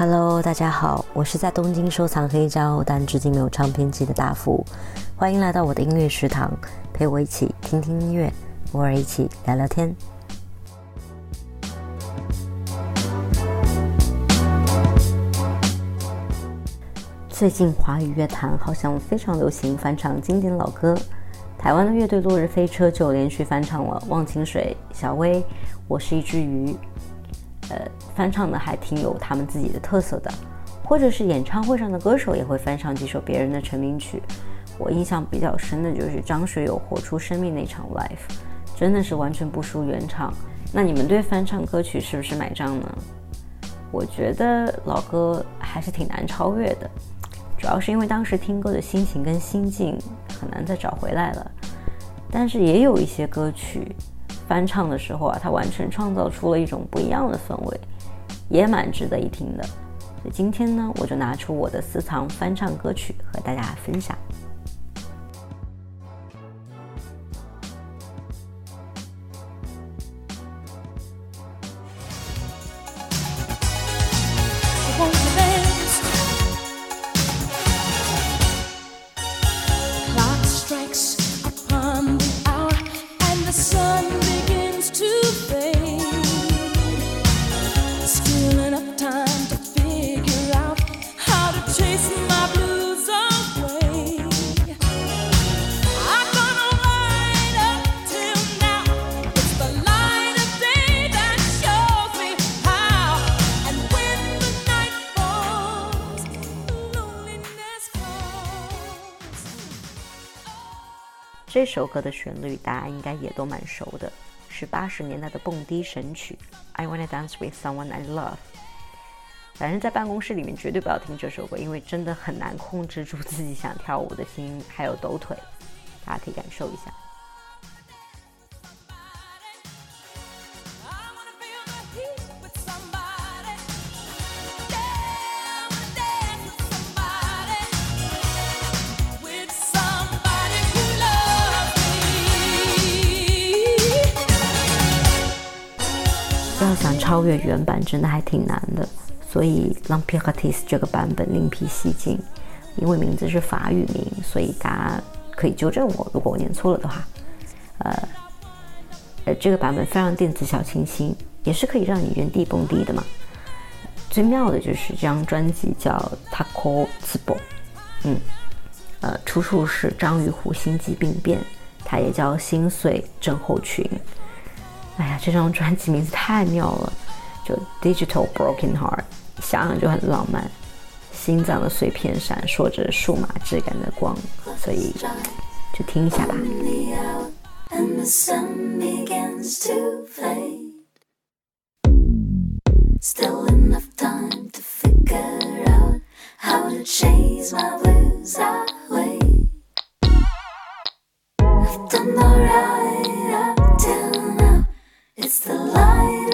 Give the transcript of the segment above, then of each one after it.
Hello，大家好，我是在东京收藏黑胶，但至今没有唱片机的大福。欢迎来到我的音乐食堂，陪我一起听听音乐，偶尔一起聊聊天。最近华语乐坛好像非常流行翻唱经典老歌，台湾的乐队落日飞车就连续翻唱了忘情水、小薇、我是一只鱼。呃，翻唱的还挺有他们自己的特色的，或者是演唱会上的歌手也会翻唱几首别人的成名曲。我印象比较深的就是张学友《活出生命》那场 live，真的是完全不输原唱。那你们对翻唱歌曲是不是买账呢？我觉得老歌还是挺难超越的，主要是因为当时听歌的心情跟心境很难再找回来了。但是也有一些歌曲。翻唱的时候啊，它完全创造出了一种不一样的氛围，也蛮值得一听的。那今天呢，我就拿出我的私藏翻唱歌曲和大家分享。这首歌的旋律大家应该也都蛮熟的，是八十年代的蹦迪神曲《I Wanna Dance with Someone I Love》。反正，在办公室里面绝对不要听这首歌，因为真的很难控制住自己想跳舞的心，还有抖腿，大家可以感受一下。超越原版，真的还挺难的。所以《L'Empiratrice》这个版本另辟蹊径，因为名字是法语名，所以大家可以纠正我，如果我念错了的话。呃，呃，这个版本非常电子小清新，也是可以让你原地蹦迪的嘛。最妙的就是这张专辑叫《Taco Zibo》，嗯，呃，出处是章鱼湖心肌病变，它也叫心碎症候群。哎呀，这张专辑名字太妙了，就 Digital Broken Heart，想想就很浪漫，心脏的碎片闪烁着数码质感的光，所以就听一下吧。It's the light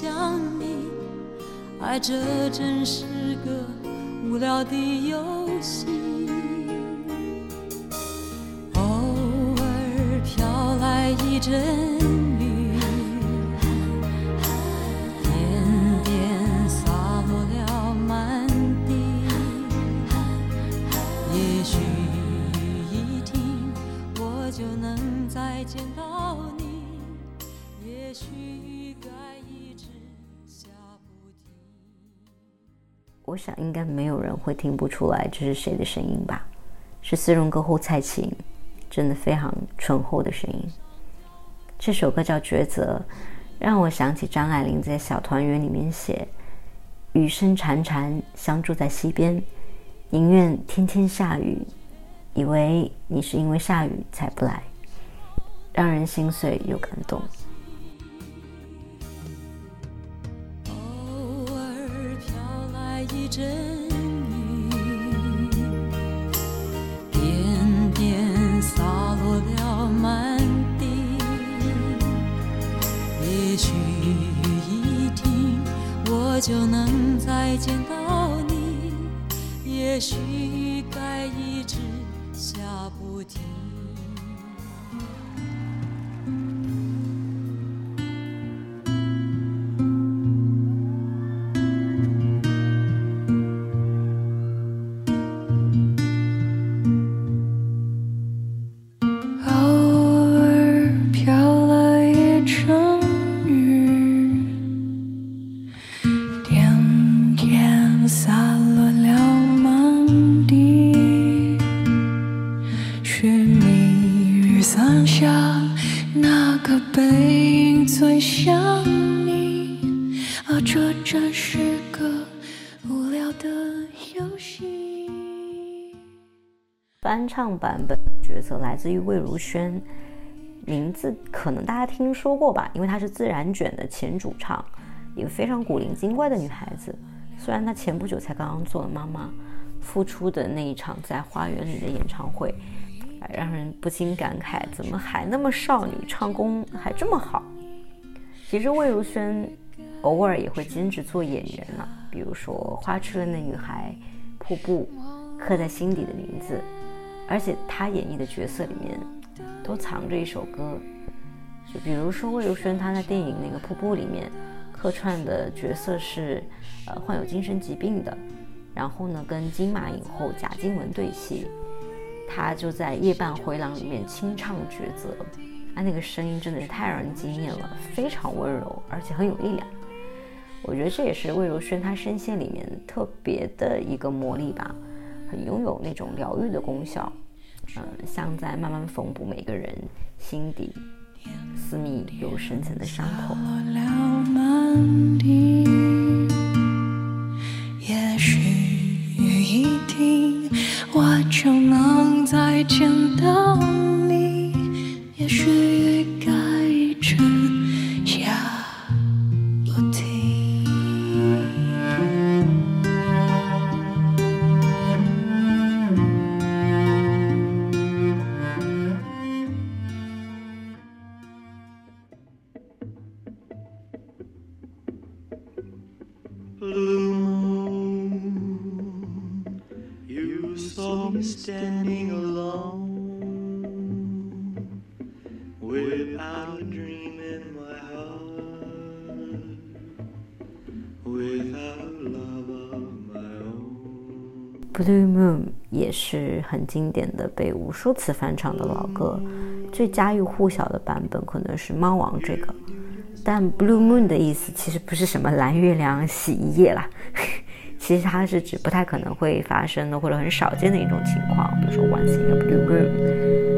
想你，爱这真是个无聊的游戏。偶尔飘来一阵。我想应该没有人会听不出来这是谁的声音吧？是丝绒歌后蔡琴，真的非常醇厚的声音。这首歌叫《抉择》，让我想起张爱玲在《小团圆》里面写：“雨声潺潺，相住在溪边，宁愿天天下雨，以为你是因为下雨才不来，让人心碎又感动。”就能再见到你。也许该一直下不停。是雨伞下那个背影最想你。而这真是个无聊的游戏翻唱版本角色来自于魏如萱，名字可能大家听说过吧？因为她是自然卷的前主唱，一个非常古灵精怪的女孩子。虽然她前不久才刚刚做了妈妈，复出的那一场在花园里的演唱会，让人不禁感慨：怎么还那么少女，唱功还这么好？其实魏如萱偶尔也会兼职做演员呢，比如说《花痴了的女孩》《瀑布》《刻在心底的名字》。而且她演绎的角色里面都藏着一首歌，就比如说魏如萱，她在电影那个《瀑布》里面客串的角色是呃患有精神疾病的，然后呢跟金马影后贾静雯对戏，他就在《夜半回廊》里面清唱抉择，她那个声音真的是太让人惊艳了，非常温柔，而且很有力量。我觉得这也是魏如萱她声线里面特别的一个魔力吧。很拥有那种疗愈的功效，嗯，像在慢慢缝补每个人心底私密又深层的伤口。想到你。也许雨该一直下。Blue Moon Blue Moon 也是很经典的，被无数次翻唱的老歌。最家喻户晓的版本可能是《猫王》这个，但 Blue Moon 的意思其实不是什么蓝月亮洗衣液啦，其实它是指不太可能会发生的或者很少见的一种情况，比如说 Once in a Blue Moon。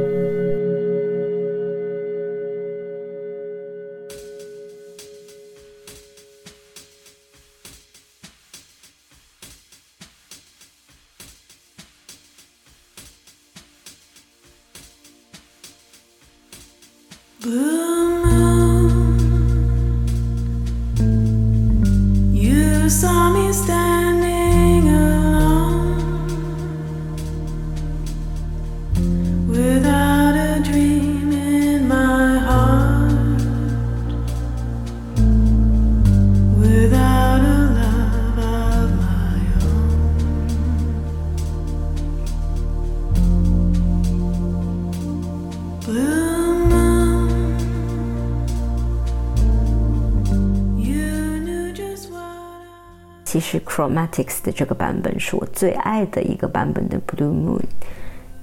是 Chromatics 的这个版本是我最爱的一个版本的 Blue Moon，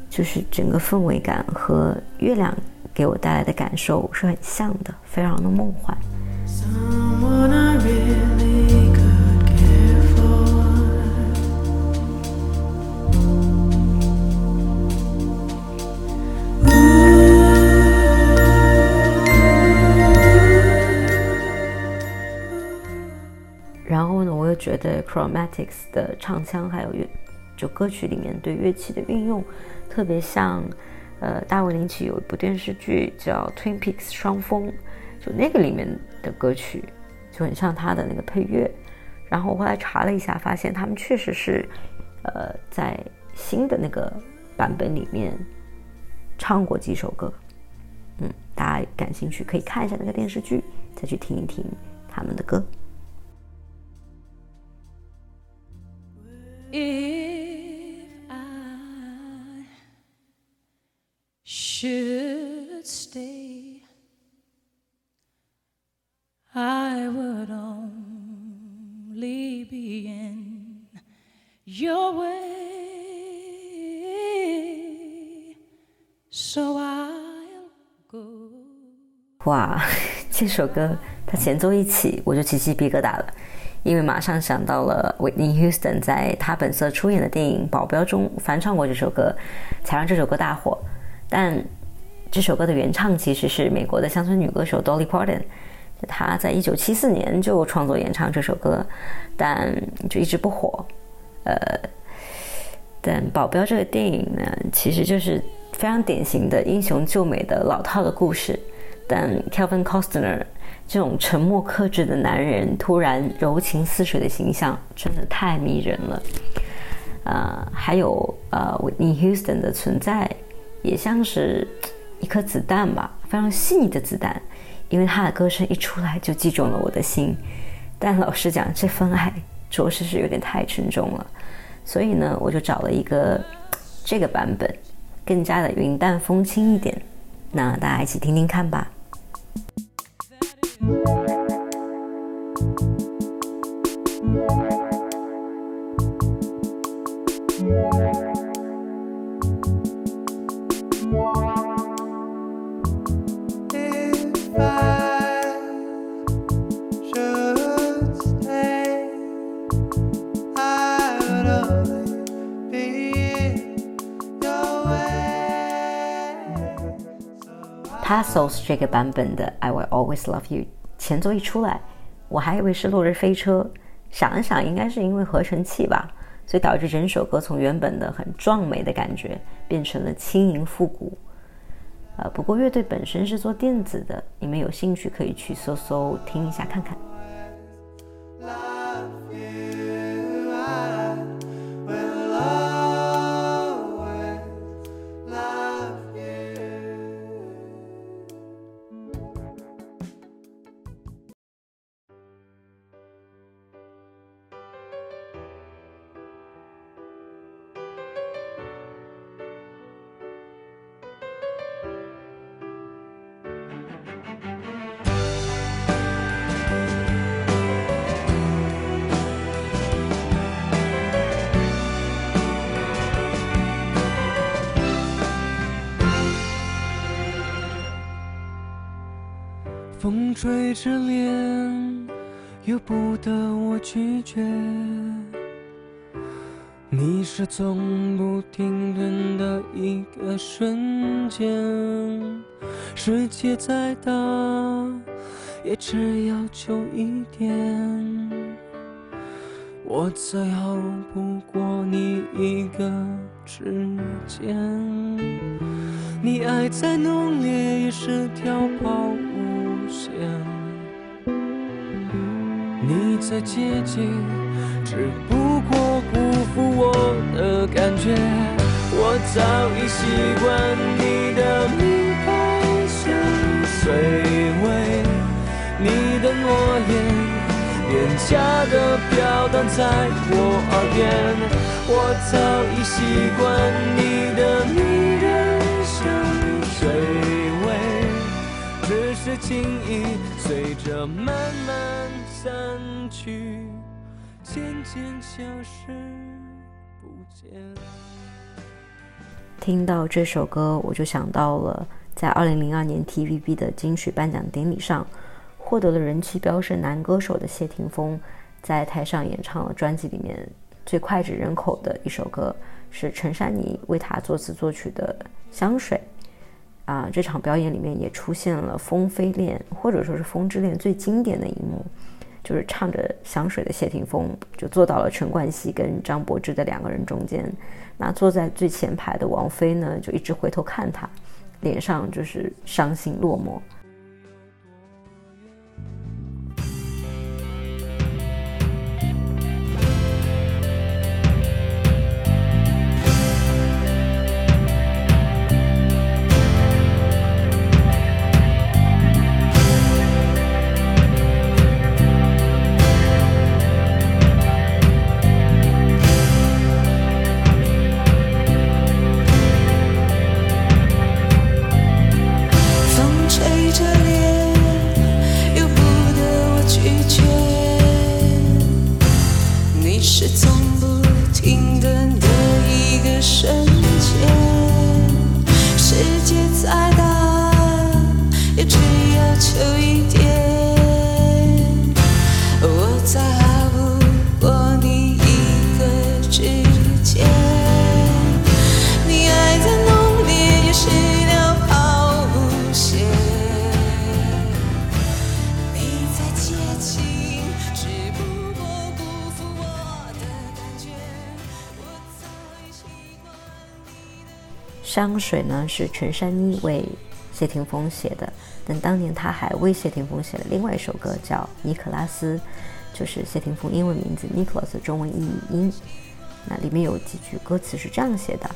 就是整个氛围感和月亮给我带来的感受是很像的，非常的梦幻。得 Chromatics 的唱腔还有乐，就歌曲里面对乐器的运用，特别像，呃，大卫林奇有一部电视剧叫《Twin Peaks 双峰》，就那个里面的歌曲就很像他的那个配乐。然后我后来查了一下，发现他们确实是，呃，在新的那个版本里面唱过几首歌。嗯，大家感兴趣可以看一下那个电视剧，再去听一听他们的歌。If I should stay, I would only be in your way. So I'll go. 哇，这首歌它前奏一起，我就起鸡皮疙瘩了。因为马上想到了 Whitney Houston 在他本色出演的电影《保镖》中翻唱过这首歌，才让这首歌大火。但这首歌的原唱其实是美国的乡村女歌手 Dolly Parton，她在一九七四年就创作演唱这首歌，但就一直不火。呃，但《保镖》这个电影呢，其实就是非常典型的英雄救美的老套的故事，但 Kevin Costner。这种沉默克制的男人，突然柔情似水的形象，真的太迷人了。呃，还有呃，Whitney Houston 的存在，也像是一颗子弹吧，非常细腻的子弹，因为他的歌声一出来就击中了我的心。但老实讲，这份爱着实是有点太沉重了，所以呢，我就找了一个这个版本，更加的云淡风轻一点。那大家一起听听看吧。Tassels 这个版本的 I Will Always Love You 前奏一出来，我还以为是落日飞车，想了想应该是因为合成器吧，所以导致整首歌从原本的很壮美的感觉变成了轻盈复古。呃，不过乐队本身是做电子的，你们有兴趣可以去搜搜听一下看看。风吹着脸，由不得我拒绝。你是从不停顿的一个瞬间。世界再大，也只要求一点。我再好不过你一个指尖。你爱再浓烈，也是条跑。线，你再接近，只不过辜负我的感觉。我早已习惯你的明白相随味，你的诺言廉价的飘荡在我耳边。我早已习惯你的轻易随着慢慢散去，渐渐消失不见。听到这首歌，我就想到了在2002年 TVB 的金曲颁奖典礼上，获得了人气飙升男歌手的谢霆锋，在台上演唱了专辑里面最脍炙人口的一首歌，是陈珊妮为他作词作曲的《香水》。啊，这场表演里面也出现了《风飞恋》或者说是《风之恋》最经典的一幕。就是唱着香水的谢霆锋，就坐到了陈冠希跟张柏芝的两个人中间。那坐在最前排的王菲呢，就一直回头看他，脸上就是伤心落寞。香水呢是陈珊妮为谢霆锋写的，但当年他还为谢霆锋写了另外一首歌，叫《尼可拉斯》，就是谢霆锋英文名字 Nicholas 的中文译音。那里面有几句歌词是这样写的：“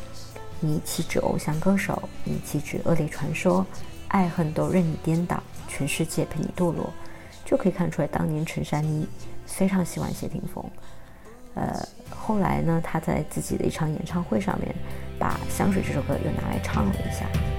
你岂止偶像歌手，你岂止恶劣传说，爱恨都任你颠倒，全世界陪你堕落。”就可以看出来，当年陈珊妮非常喜欢谢霆锋。呃，后来呢，他在自己的一场演唱会上面，把《香水》这首歌又拿来唱了一下。